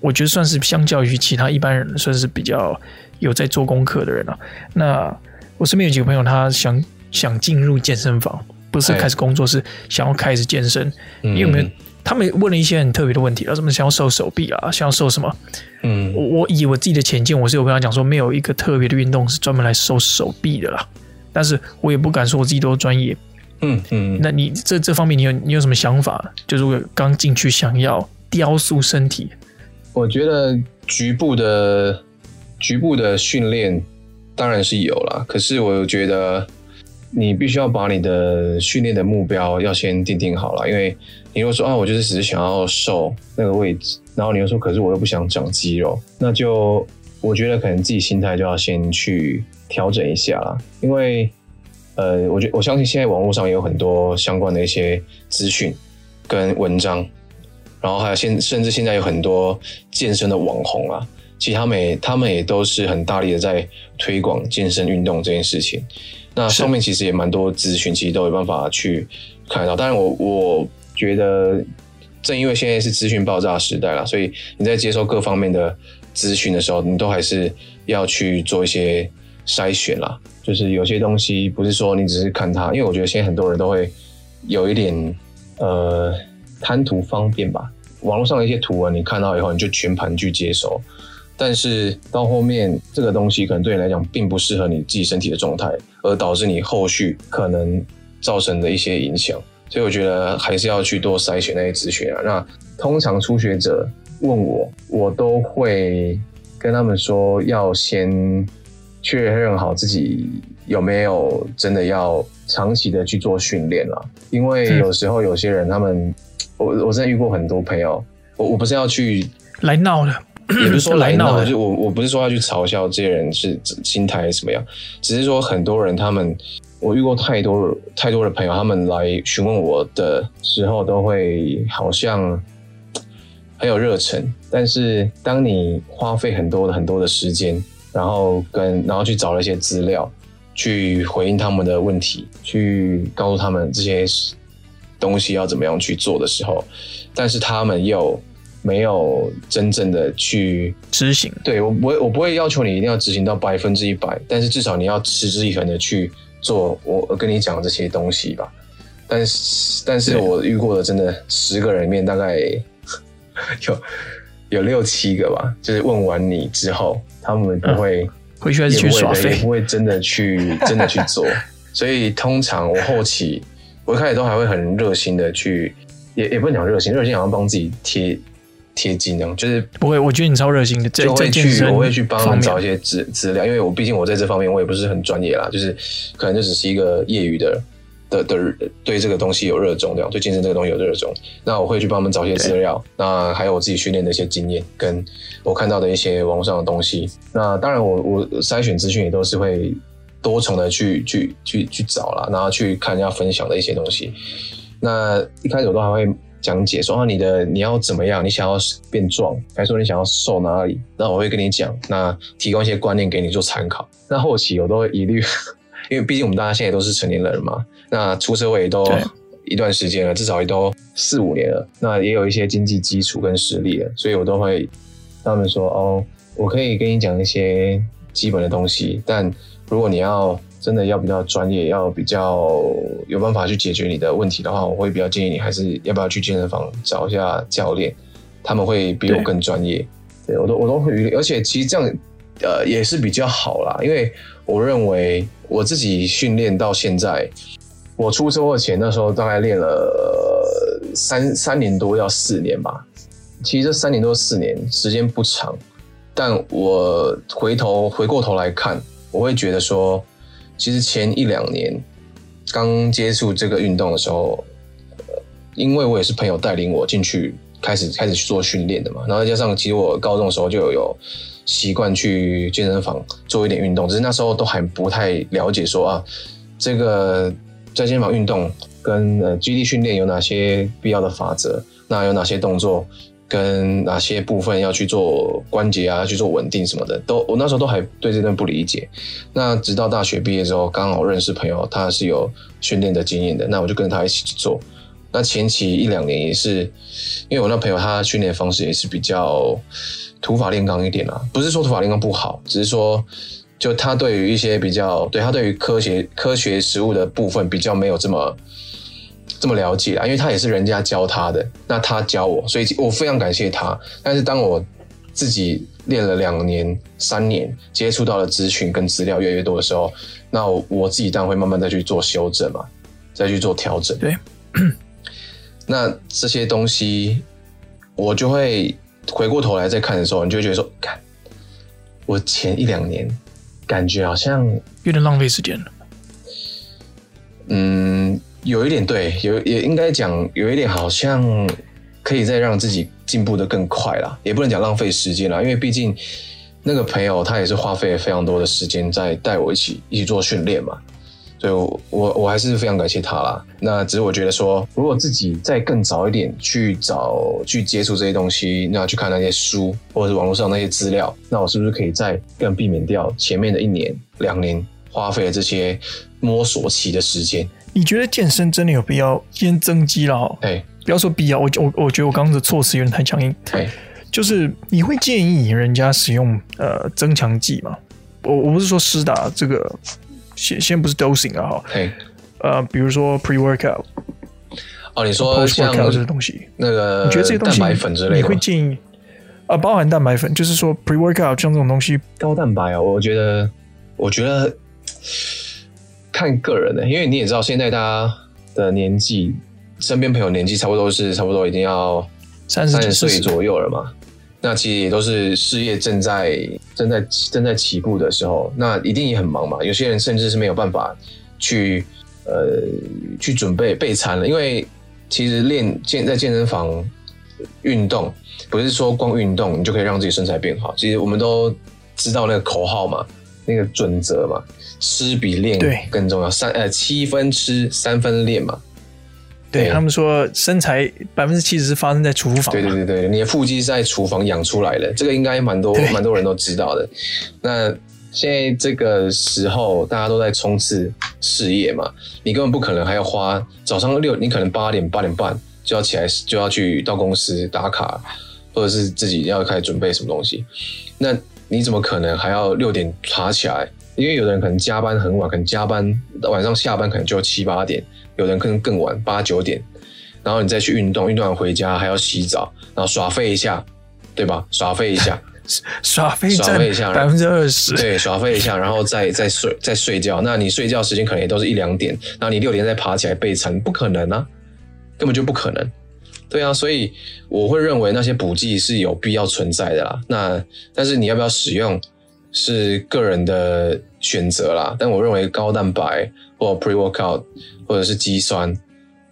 我觉得算是相较于其他一般人，算是比较有在做功课的人了。那我身边有几个朋友，他想想进入健身房，不是开始工作，是想要开始健身。你有没有？他们问了一些很特别的问题啊，什么想要瘦手臂啊，想要瘦什么？嗯，我我以我自己的浅见，我是有跟他讲说，没有一个特别的运动是专门来瘦手臂的啦。但是我也不敢说我自己多专业。嗯嗯，那你这这方面你有你有什么想法？就如果刚进去想要雕塑身体。我觉得局部的局部的训练当然是有了，可是我觉得你必须要把你的训练的目标要先定定好了，因为你如果说啊，我就是只是想要瘦那个位置，然后你又说，可是我又不想长肌肉，那就我觉得可能自己心态就要先去调整一下啦，因为呃，我觉我相信现在网络上也有很多相关的一些资讯跟文章。然后还有现甚至现在有很多健身的网红啊，其实他们也他们也都是很大力的在推广健身运动这件事情。那上面其实也蛮多资讯，其实都有办法去看到。当然我我觉得，正因为现在是资讯爆炸时代了，所以你在接收各方面的资讯的时候，你都还是要去做一些筛选啦。就是有些东西不是说你只是看它，因为我觉得现在很多人都会有一点呃。贪图方便吧，网络上的一些图文你看到以后，你就全盘去接受，但是到后面这个东西可能对你来讲并不适合你自己身体的状态，而导致你后续可能造成的一些影响。所以我觉得还是要去多筛选那些资讯啊。那通常初学者问我，我都会跟他们说，要先确认好自己有没有真的要长期的去做训练了，因为有时候有些人他们。我我真的遇过很多朋友，我我不是要去来闹的，也不是说 来闹的，就我我不是说要去嘲笑这些人是心态是什么样，只是说很多人他们，我遇过太多太多的朋友，他们来询问我的时候，都会好像很有热忱，但是当你花费很多的很多的时间，然后跟然后去找了一些资料，去回应他们的问题，去告诉他们这些。东西要怎么样去做的时候，但是他们又没有真正的去执行。对，我不会，我不会要求你一定要执行到百分之一百，但是至少你要持之以恒的去做我跟你讲这些东西吧。但是，但是我遇过的真的十个人里面大概有有六七个吧，就是问完你之后，他们不会、嗯、回去还是去耍废，也不会真的去 真的去做。所以通常我后期。我一开始都还会很热心的去，也也不能讲热心，热心好像帮自己贴贴金那样，就是不会。我觉得你超热心的，就会去，我会去帮他们找一些资资料，因为我毕竟我在这方面我也不是很专业啦，就是可能就只是一个业余的的的对这个东西有热衷这样，对健身这个东西有热衷。那我会去帮他们找一些资料，那还有我自己训练的一些经验，跟我看到的一些网络上的东西。那当然我，我我筛选资讯也都是会。多重的去去去去找啦，然后去看人家分享的一些东西。那一开始我都还会讲解说啊，你的你要怎么样？你想要变壮，还是说你想要瘦哪里？那我会跟你讲，那提供一些观念给你做参考。那后期我都会一律，因为毕竟我们大家现在都是成年人嘛，那出社会也都一段时间了，至少也都四五年了。那也有一些经济基础跟实力了，所以我都会他们说哦，我可以跟你讲一些基本的东西，但如果你要真的要比较专业，要比较有办法去解决你的问题的话，我会比较建议你还是要不要去健身房找一下教练，他们会比我更专业。对，对我都我都会，而且其实这样呃也是比较好啦，因为我认为我自己训练到现在，我出车祸前那时候大概练了三三年多要四年吧，其实这三年多四年时间不长，但我回头回过头来看，我会觉得说。其实前一两年刚接触这个运动的时候，因为我也是朋友带领我进去开始开始做训练的嘛，然后再加上其实我高中的时候就有习惯去健身房做一点运动，只是那时候都还不太了解说啊，这个在健身房运动跟呃肌力训练有哪些必要的法则，那有哪些动作。跟哪些部分要去做关节啊，要去做稳定什么的，都我那时候都还对这段不理解。那直到大学毕业之后，刚好认识朋友，他是有训练的经验的，那我就跟他一起去做。那前期一两年也是，因为我那朋友他训练方式也是比较土法炼钢一点啊，不是说土法炼钢不好，只是说就他对于一些比较，对他对于科学科学实物的部分比较没有这么。这么了解啊，因为他也是人家教他的，那他教我，所以我非常感谢他。但是当我自己练了两年、三年，接触到了资讯跟资料越来越多的时候，那我，我自己当然会慢慢再去做修正嘛，再去做调整。对，那这些东西我就会回过头来再看的时候，你就会觉得说，看我前一两年感觉好像有点浪费时间了。嗯。有一点对，有也应该讲有一点好像可以再让自己进步的更快啦，也不能讲浪费时间啦，因为毕竟那个朋友他也是花费了非常多的时间在带我一起一起做训练嘛，所以我我我还是非常感谢他啦。那只是我觉得说，如果自己再更早一点去找去接触这些东西，那去看那些书或者是网络上那些资料，那我是不是可以再更避免掉前面的一年两年花费了这些摸索期的时间？你觉得健身真的有必要先增肌了哈？哎，不要说必要，我我我觉得我刚刚的措辞有点太强硬。哎，就是你会建议人家使用呃增强剂吗？我我不是说施打这个，先先不是 dosing 啊哈。哎，呃，比如说 pre workout。哦，你说 post workout 这些东西，那个你觉得这些东西蛋白粉之类的，你会建议啊？包含蛋白粉，就是说 pre workout 像这种东西，高蛋白啊，我觉得，我觉得。看个人的，因为你也知道，现在大家的年纪，身边朋友年纪差不多是差不多已经要三十岁左右了嘛。那其实也都是事业正在正在正在起步的时候，那一定也很忙嘛。有些人甚至是没有办法去呃去准备备餐了，因为其实练健在健身房运动，不是说光运动你就可以让自己身材变好。其实我们都知道那个口号嘛，那个准则嘛。吃比练更重要，三呃七分吃三分练嘛。对，他们说，身材百分之七十是发生在厨房。对对对对，你的腹肌是在厨房养出来的，这个应该蛮多蛮多人都知道的。那现在这个时候大家都在冲刺事业嘛，你根本不可能还要花早上六，你可能八点八点半就要起来，就要去到公司打卡，或者是自己要开始准备什么东西。那你怎么可能还要六点爬起来？因为有的人可能加班很晚，可能加班晚上下班可能就七八点，有人可能更晚八九点，然后你再去运动，运动完回家还要洗澡，然后耍废一下，对吧？耍废一下，耍废耍废一下百分之二十，对，耍废一下，然后再再睡再睡觉。那你睡觉时间可能也都是一两点，然后你六点再爬起来备餐，不可能啊，根本就不可能。对啊，所以我会认为那些补剂是有必要存在的啦。那但是你要不要使用？是个人的选择啦，但我认为高蛋白或 pre-workout 或者是肌酸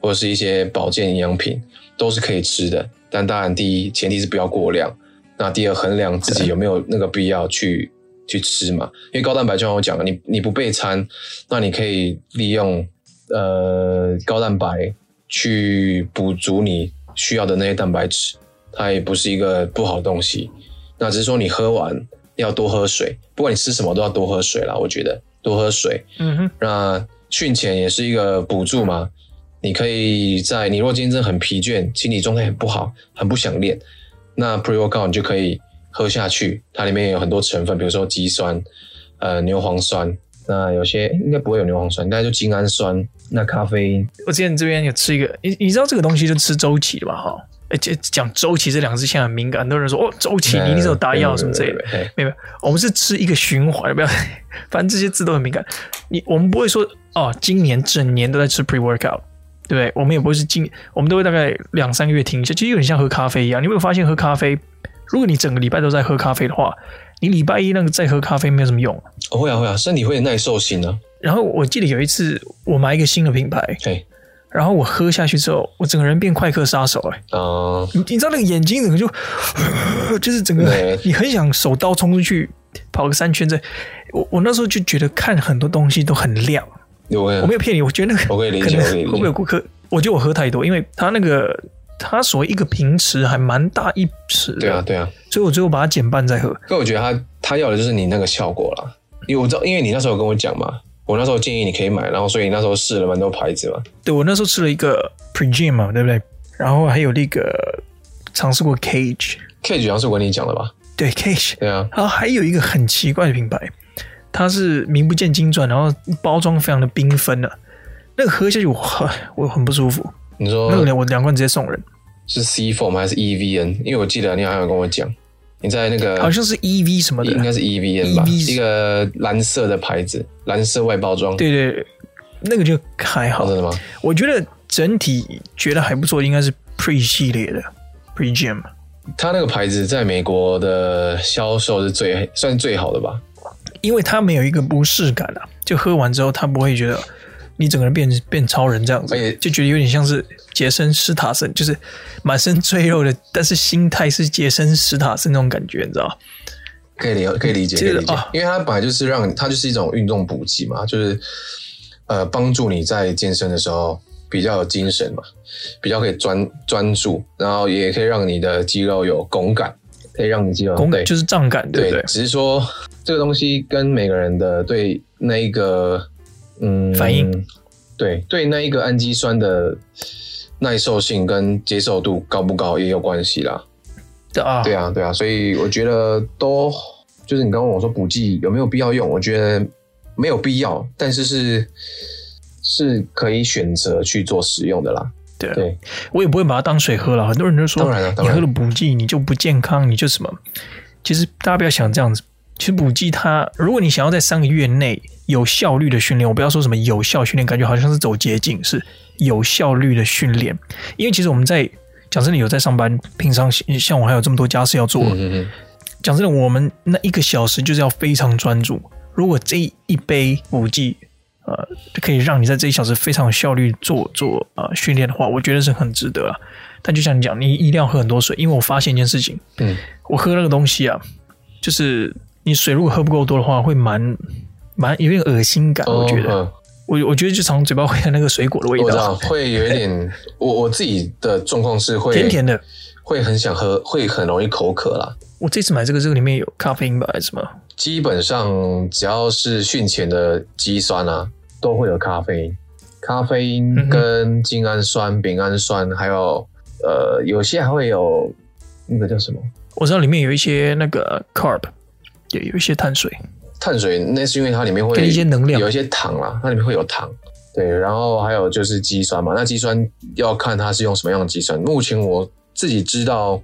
或者是一些保健营养品都是可以吃的，但当然第一前提是不要过量，那第二衡量自己有没有那个必要去去吃嘛，因为高蛋白就像我讲的，你你不备餐，那你可以利用呃高蛋白去补足你需要的那些蛋白质，它也不是一个不好的东西，那只是说你喝完。要多喝水，不管你吃什么都要多喝水啦。我觉得多喝水，嗯哼。那训前也是一个补助嘛，你可以在你如果今天真的很疲倦，心理状态很不好，很不想练，那 pre-workout 你就可以喝下去。它里面有很多成分，比如说肌酸、呃牛磺酸，那有些应该不会有牛磺酸，应该就精氨酸。那咖啡因，我之前这边有吃一个，你你知道这个东西就吃周期的吧？哈。而且讲周期这两个字现在很敏感，很多人说哦，周期你一定是有打药什么之类的，没有我们是吃一个循环，不要，反正这些字都很敏感。你我们不会说哦，今年整年都在吃 pre workout，对不对？我们也不会是今，我们都会大概两三个月停一下，其实有点像喝咖啡一样。你有没有发现喝咖啡，如果你整个礼拜都在喝咖啡的话，你礼拜一那个再喝咖啡没有什么用。哦，会啊会啊，身体会耐受性啊。然后我记得有一次我买一个新的品牌，嘿。然后我喝下去之后，我整个人变快克杀手哎！哦、uh，你你知道那个眼睛整个就，就是整个 你很想手刀冲出去跑个三圈。这我我那时候就觉得看很多东西都很亮。有？我没有骗你，我觉得那个我可以理解，会不会有顾客？我觉得我喝太多，因为他那个他所谓一个瓶池还蛮大一池。对啊对啊，所以我最后把它减半再喝。可我觉得他他要的就是你那个效果啦，因为我知道，因为你那时候有跟我讲嘛。我那时候建议你可以买，然后所以你那时候试了蛮多牌子嘛。对，我那时候吃了一个 Pregym 嘛，对不对？然后还有那个尝试过 Cage，Cage 好像是我跟你讲的吧？对，Cage。对啊。然后还有一个很奇怪的品牌，它是名不见经传，然后包装非常的缤纷的，那个喝下去我很我很不舒服。你说那个我两罐直接送人。是 C Form 还是 EVN？因为我记得你好像有跟我讲。你在那个好像是 E V 什么的，应该是 E V N 吧，EV 一个蓝色的牌子，蓝色外包装。对对，那个就还好。真的吗？我觉得整体觉得还不错，应该是 Pre 系列的 Pregym。它那个牌子在美国的销售是最算最好的吧，因为它没有一个不适感啊，就喝完之后它不会觉得。你整个人变变超人这样子，就觉得有点像是杰森·史塔森，就是满身赘肉的，但是心态是杰森·史塔森那种感觉，你知道吗？可以理可以理解，可以理解，因为它本来就是让它就是一种运动补给嘛，就是呃帮助你在健身的时候比较有精神嘛，比较可以专专注，然后也可以让你的肌肉有拱感，可以让你肌肉拱感就是胀感，对不对？只是说这个东西跟每个人的对那一个。嗯，反应对对，那一个氨基酸的耐受性跟接受度高不高也有关系啦。对啊，对啊，对啊，所以我觉得都就是你刚刚问我说补剂有没有必要用，我觉得没有必要，但是是是可以选择去做使用的啦。对啊，对，我也不会把它当水喝了。很多人都说，当然了，当然你喝了补剂你就不健康，你就什么？其实大家不要想这样子。其实补剂它，如果你想要在三个月内有效率的训练，我不要说什么有效训练，感觉好像是走捷径，是有效率的训练。因为其实我们在讲真的有在上班，平常像我还有这么多家事要做。讲真的，我们那一个小时就是要非常专注。如果这一杯补剂，呃，可以让你在这一小时非常有效率做做呃训练的话，我觉得是很值得。但就像你讲，你一定要喝很多水，因为我发现一件事情，嗯，我喝那个东西啊，就是。你水如果喝不够多的话，会蛮蛮有点恶心感。我觉得，哦、我我觉得就常嘴巴会有那个水果的味道，会有一点。我我自己的状况是会甜甜的，会很想喝，会很容易口渴啦。我这次买这个，这个里面有咖啡因吧，还是什么？基本上只要是训前的肌酸啊，都会有咖啡因。咖啡因跟精氨酸、嗯、丙氨酸，还有呃，有些还会有那个叫什么？我知道里面有一些那个 carb。对，有一些碳水，碳水那是因为它里面会有一些能量，有一些糖啦，它里面会有糖。对，然后还有就是肌酸嘛，那肌酸要看它是用什么样的肌酸。目前我自己知道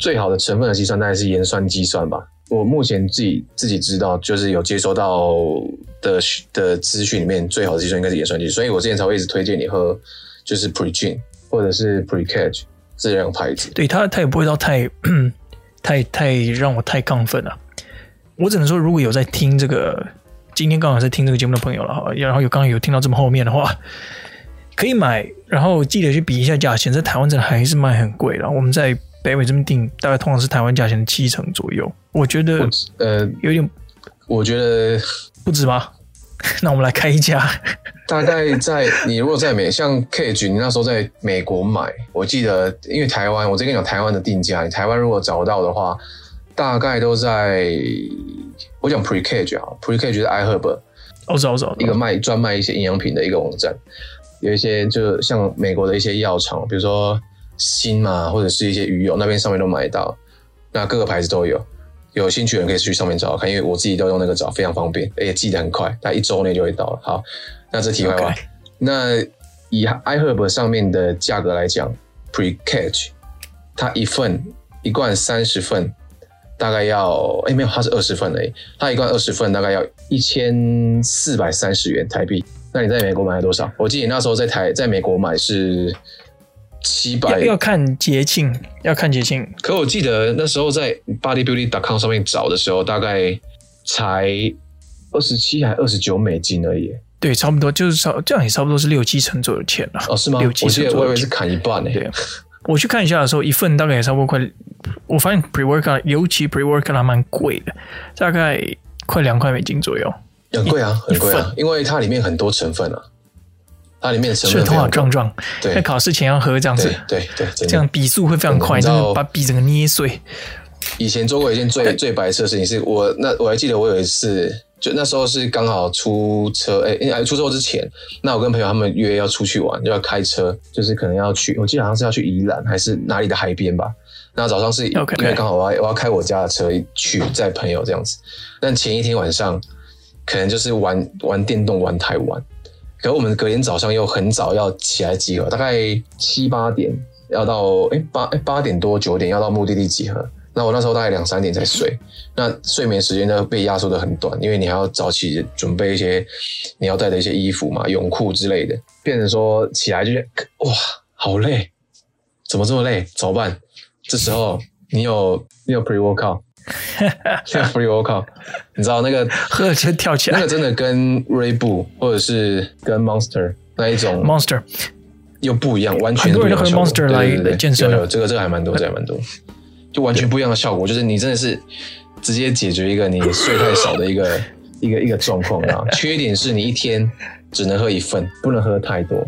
最好的成分的肌酸大概是盐酸肌酸吧。我目前自己自己知道，就是有接收到的的资讯里面最好的肌酸应该是盐酸肌，所以我之前才会一直推荐你喝，就是 Pregym 或者是 Precatch 这两个牌子。对，它它也不会到太 太太让我太亢奋了。我只能说，如果有在听这个，今天刚好在听这个节目的朋友了哈，然后有刚刚有听到这么后面的话，可以买，然后记得去比一下价钱，在台湾真的还是卖很贵了。我们在北美这边订，大概通常是台湾价钱的七成左右。我觉得，呃，有点，我觉得不止吧？那我们来开一家，大概在你如果在美，像 Cage，你那时候在美国买，我记得，因为台湾，我再跟你讲台湾的定价，你台湾如果找到的话。大概都在我讲 Precage 啊，Precage 是 iHerb，我知道我知道，一个卖专卖一些营养品的一个网站。有一些就像美国的一些药厂，比如说锌嘛，或者是一些鱼油，那边上面都买到。那各个牌子都有，有兴趣的人可以去上面找看，因为我自己都用那个找，非常方便，而且寄得很快，大概一周内就会到了。好，那这题外话.那以 iHerb 上面的价格来讲，Pre-Catch 它一份一罐三十份，大概要哎、欸、没有，它是二十份而已，它一罐二十份大概要一千四百三十元台币。那你在美国买了多少？我记得你那时候在台在美国买是。七百要看节庆，要看节庆。可我记得那时候在 bodybuilding.com 上面找的时候，大概才二十七还二十九美金而已。对，差不多就是差这样也差不多是六七成左右钱了。哦，是吗？六七成左右。我以为是砍一半呢。对，我去看一下的时候，一份大概也差不多快。我发现 pre-workout 尤其 pre-workout 还蛮贵的，大概快两块美金左右。很贵啊，很贵啊，因为它里面很多成分啊。它里面的成分头好壮壮，在考试前要喝这样子，对对，对这样笔速会非常快，就是把笔整个捏碎。以前做过一件最最白痴的事情，是我那我还记得我有一次，就那时候是刚好出车，哎、欸，出车祸之前，那我跟朋友他们约要出去玩，就要开车，就是可能要去，我记得好像是要去宜兰还是哪里的海边吧。那早上是因为刚好我要我要开我家的车去载朋友这样子，但前一天晚上可能就是玩玩电动玩太晚。可是我们隔天早上又很早要起来集合，大概七八点要到，哎八哎八点多九点要到目的地集合。那我那时候大概两三点才睡，那睡眠时间呢被压缩的很短，因为你还要早起准备一些你要带的一些衣服嘛，泳裤之类的，变成说起来就觉得哇好累，怎么这么累？怎么办？这时候你有你有 pre workout。像 free workout，你知道那个 喝就跳起来，那个真的跟 Red Bull 或者是跟 Monster 那一种 Monster 又不一样，完全不一样的效果。Monster 来健身，有这个这个还蛮多，这个还蛮多，就完全不一样的效果。就是你真的是直接解决一个你睡太少的一个 一个一个状况啊。缺点是你一天只能喝一份，不能喝太多。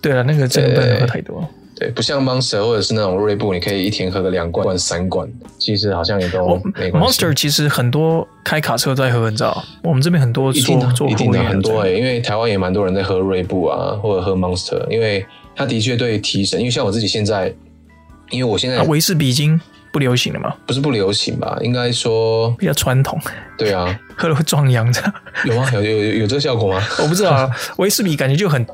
对啊，那个真的不能喝太多。对，不像 Monster 或者是那种瑞布，你可以一天喝个两罐、三罐，其实好像也都没关系。Monster 其实很多开卡车在喝，你知道？我们这边很多做做会员很多诶、欸，因为台湾也蛮多人在喝瑞布啊，或者喝 Monster，因为它的确对提神。因为像我自己现在，因为我现在维士比已经不流行了嘛？不是不流行吧？应该说比较传统。对啊，喝了会壮阳的。有吗？有有有有这个效果吗？我不知道啊，维士比感觉就很，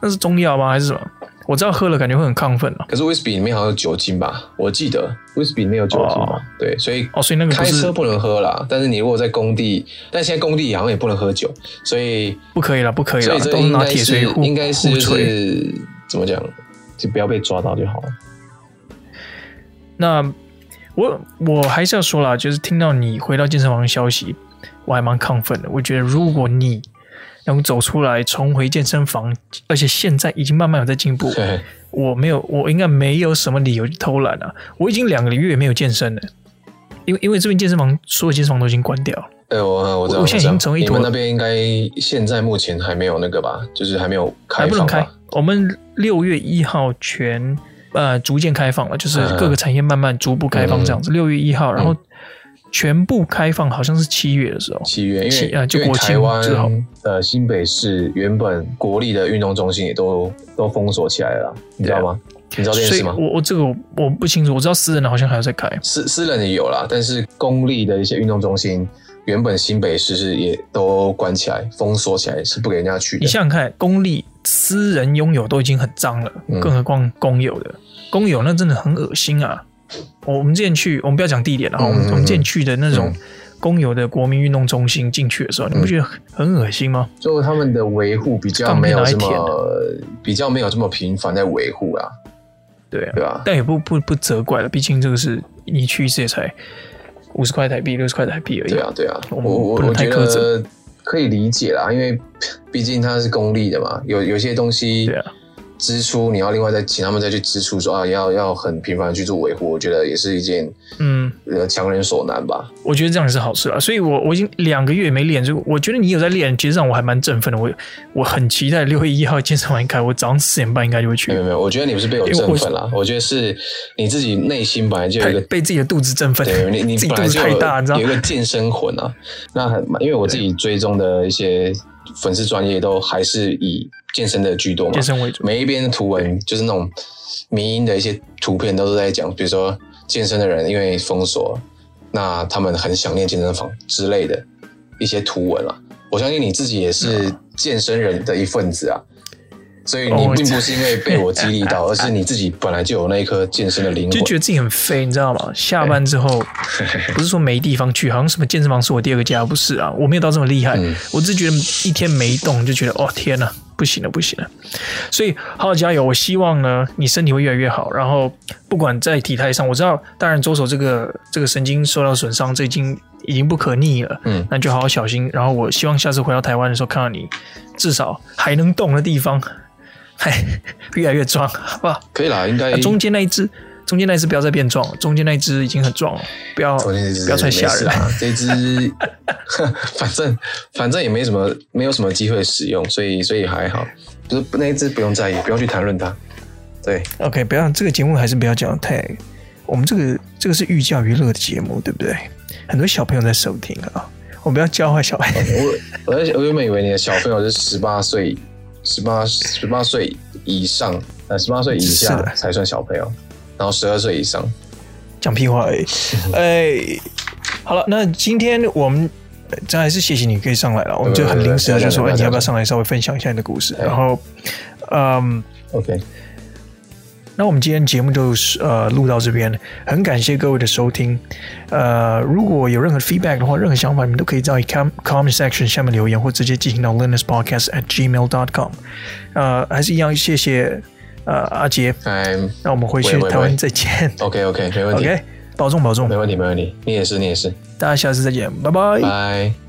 那是中药吗？还是什么？我知道喝了感觉会很亢奋啊。可是威士比里面好像有酒精吧？我记得威士比里面有酒精嘛？对，所以哦，所以那个开车不能喝啦。但是你如果在工地，但现在工地好像也不能喝酒，所以不可以了，不可以了。所以这应该是应该是就是怎么讲，就不要被抓到就好了。那我我还是要说啦，就是听到你回到健身房的消息，我还蛮亢奋的。我觉得如果你能走出来，重回健身房，而且现在已经慢慢有在进步。我没有，我应该没有什么理由去偷懒啊！我已经两个月没有健身了，因为因为这边健身房所有健身房都已经关掉了。哎，我我知道，我现在已经成为一坨。你们那边应该现在目前还没有那个吧？就是还没有开放，还不能开。我们六月一号全呃逐渐开放了，就是各个产业慢慢逐步开放这样子。六月一号，然后。全部开放好像是七月的时候，七月，因为啊，就国庆之后，呃，新北市原本国立的运动中心也都都封锁起来了，你知道吗？你知道这件事吗？我我这个我，我不清楚，我知道私人的好像还要再开，私私人的有啦，但是公立的一些运动中心，原本新北市是也都关起来，封锁起来，是不给人家去的。你想想看，公立私人拥有都已经很脏了，嗯、更何况公有的，公有那真的很恶心啊。我们之前去，我们不要讲地点了哈。我们我们之前去的那种公有的国民运动中心进去的时候，你不觉得很恶心吗？就他们的维护比较没有这么，比较没有这么频繁在维护啊。对啊，对啊？但也不不不责怪了，毕竟这个是你去一次也才五十块台币、六十块台币而已。对啊，对啊，我我我觉得可以理解啦，因为毕竟它是公立的嘛，有有些东西。支出你要另外再请他们再去支出说啊，要要很频繁的去做维护，我觉得也是一件嗯，强人所难吧。我觉得这样也是好事啊。所以我我已经两个月没练，就我觉得你有在练，其实让我还蛮振奋的。我我很期待六月一号健身房一开，我早上四点半应该就会去。没有没有，我觉得你不是被我振奋了，我，我觉得是你自己内心本来就有一个被自己的肚子振奋。对，你你本来就有，有一个健身魂啊。那很因为我自己追踪的一些。粉丝专业都还是以健身的居多嘛，健身为主。每一边的图文就是那种迷因的一些图片，都是在讲，比如说健身的人因为封锁，那他们很想念健身房之类的一些图文啊。我相信你自己也是健身人的一份子啊。所以你并不是因为被我激励到，而是你自己本来就有那一颗健身的灵魂，就觉得自己很废，你知道吗？下班之后 不是说没地方去，好像什么健身房是我第二个家，不是啊？我没有到这么厉害，嗯、我只是觉得一天没动就觉得哦天哪，不行了不行了。所以好好加油，我希望呢你身体会越来越好。然后不管在体态上，我知道当然左手这个这个神经受到损伤，这已经已经不可逆了，嗯，那就好好小心。然后我希望下次回到台湾的时候看到你至少还能动的地方。嗨，越来越壮，好不好？可以啦，应该。中间那一只，中间那一只不要再变壮，中间那一只已经很壮了，不要，不要太吓人啊！这只，反正反正也没什么，没有什么机会使用，所以所以还好。就是那一只不用在意，不用去谈论它。对，OK，不要这个节目还是不要讲太。我们这个这个是寓教于乐的节目，对不对？很多小朋友在收听啊，我们不要教坏小孩。我我我原本以为你的小朋友是十八岁。十八十八岁以上，呃，十八岁以下才算小朋友，然后十二岁以上，讲屁话哎！哎，好了，那今天我们真还是谢谢你可以上来了，我们就很临时的就说，你要不要上来稍微分享一下你的故事？然后，嗯，OK。那我们今天节目就是呃录到这边，很感谢各位的收听。呃，如果有任何 feedback 的话，任何想法，你们都可以在 com comment section 下面留言，或直接进行到 learnerspodcast at gmail dot com。呃，还是一样，谢谢呃阿杰。嗯，那我们回去台湾再见。OK OK，没问题。OK，保重保重，没问题没问题。你也是你也是。大家下次再见，拜拜。拜。